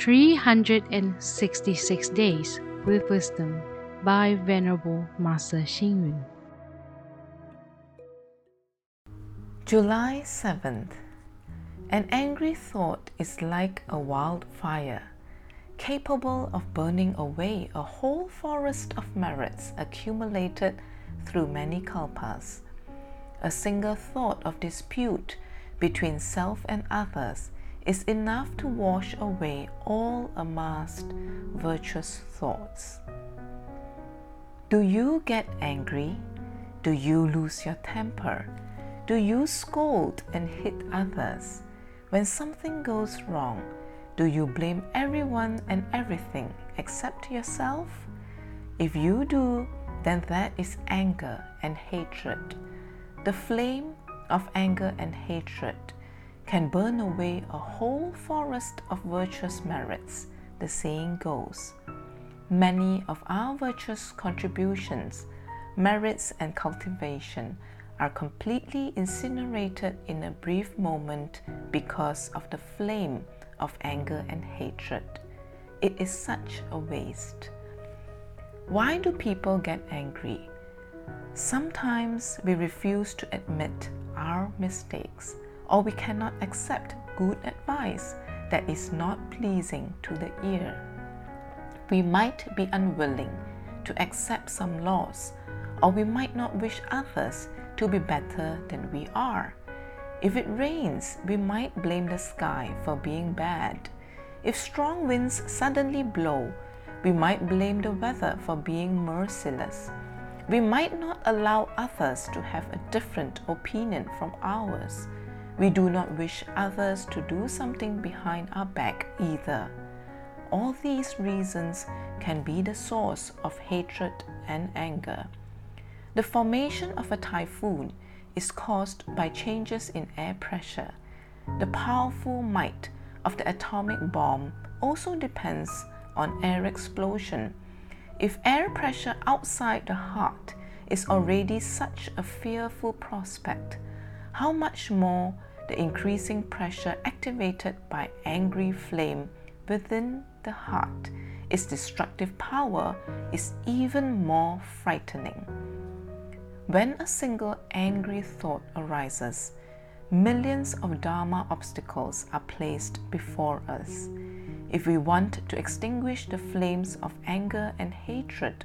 366 Days with Wisdom by Venerable Master Xing Yun. July 7th. An angry thought is like a wildfire, capable of burning away a whole forest of merits accumulated through many kalpas. A single thought of dispute between self and others is enough to wash away all amassed virtuous thoughts. Do you get angry? Do you lose your temper? Do you scold and hit others? When something goes wrong, do you blame everyone and everything except yourself? If you do, then that is anger and hatred. The flame of anger and hatred can burn away a whole forest of virtuous merits, the saying goes. Many of our virtuous contributions, merits, and cultivation are completely incinerated in a brief moment because of the flame of anger and hatred. It is such a waste. Why do people get angry? Sometimes we refuse to admit our mistakes or we cannot accept good advice that is not pleasing to the ear. We might be unwilling to accept some loss, or we might not wish others to be better than we are. If it rains, we might blame the sky for being bad. If strong winds suddenly blow, we might blame the weather for being merciless. We might not allow others to have a different opinion from ours. We do not wish others to do something behind our back either. All these reasons can be the source of hatred and anger. The formation of a typhoon is caused by changes in air pressure. The powerful might of the atomic bomb also depends on air explosion. If air pressure outside the heart is already such a fearful prospect, how much more the increasing pressure activated by angry flame within the heart, its destructive power is even more frightening. When a single angry thought arises, millions of Dharma obstacles are placed before us. If we want to extinguish the flames of anger and hatred,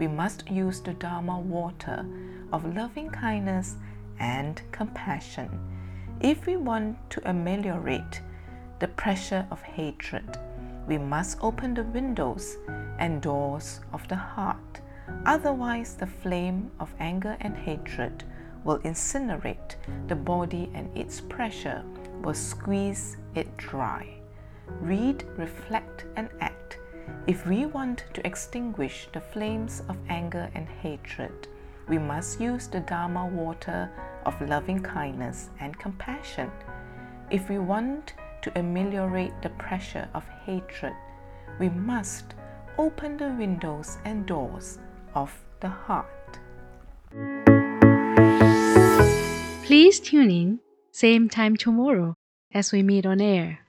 we must use the Dharma water of loving kindness and compassion if we want to ameliorate the pressure of hatred, we must open the windows and doors of the heart. Otherwise, the flame of anger and hatred will incinerate the body and its pressure will squeeze it dry. Read, reflect, and act. If we want to extinguish the flames of anger and hatred, we must use the Dharma water of loving kindness and compassion. If we want to ameliorate the pressure of hatred, we must open the windows and doors of the heart. Please tune in, same time tomorrow as we meet on air.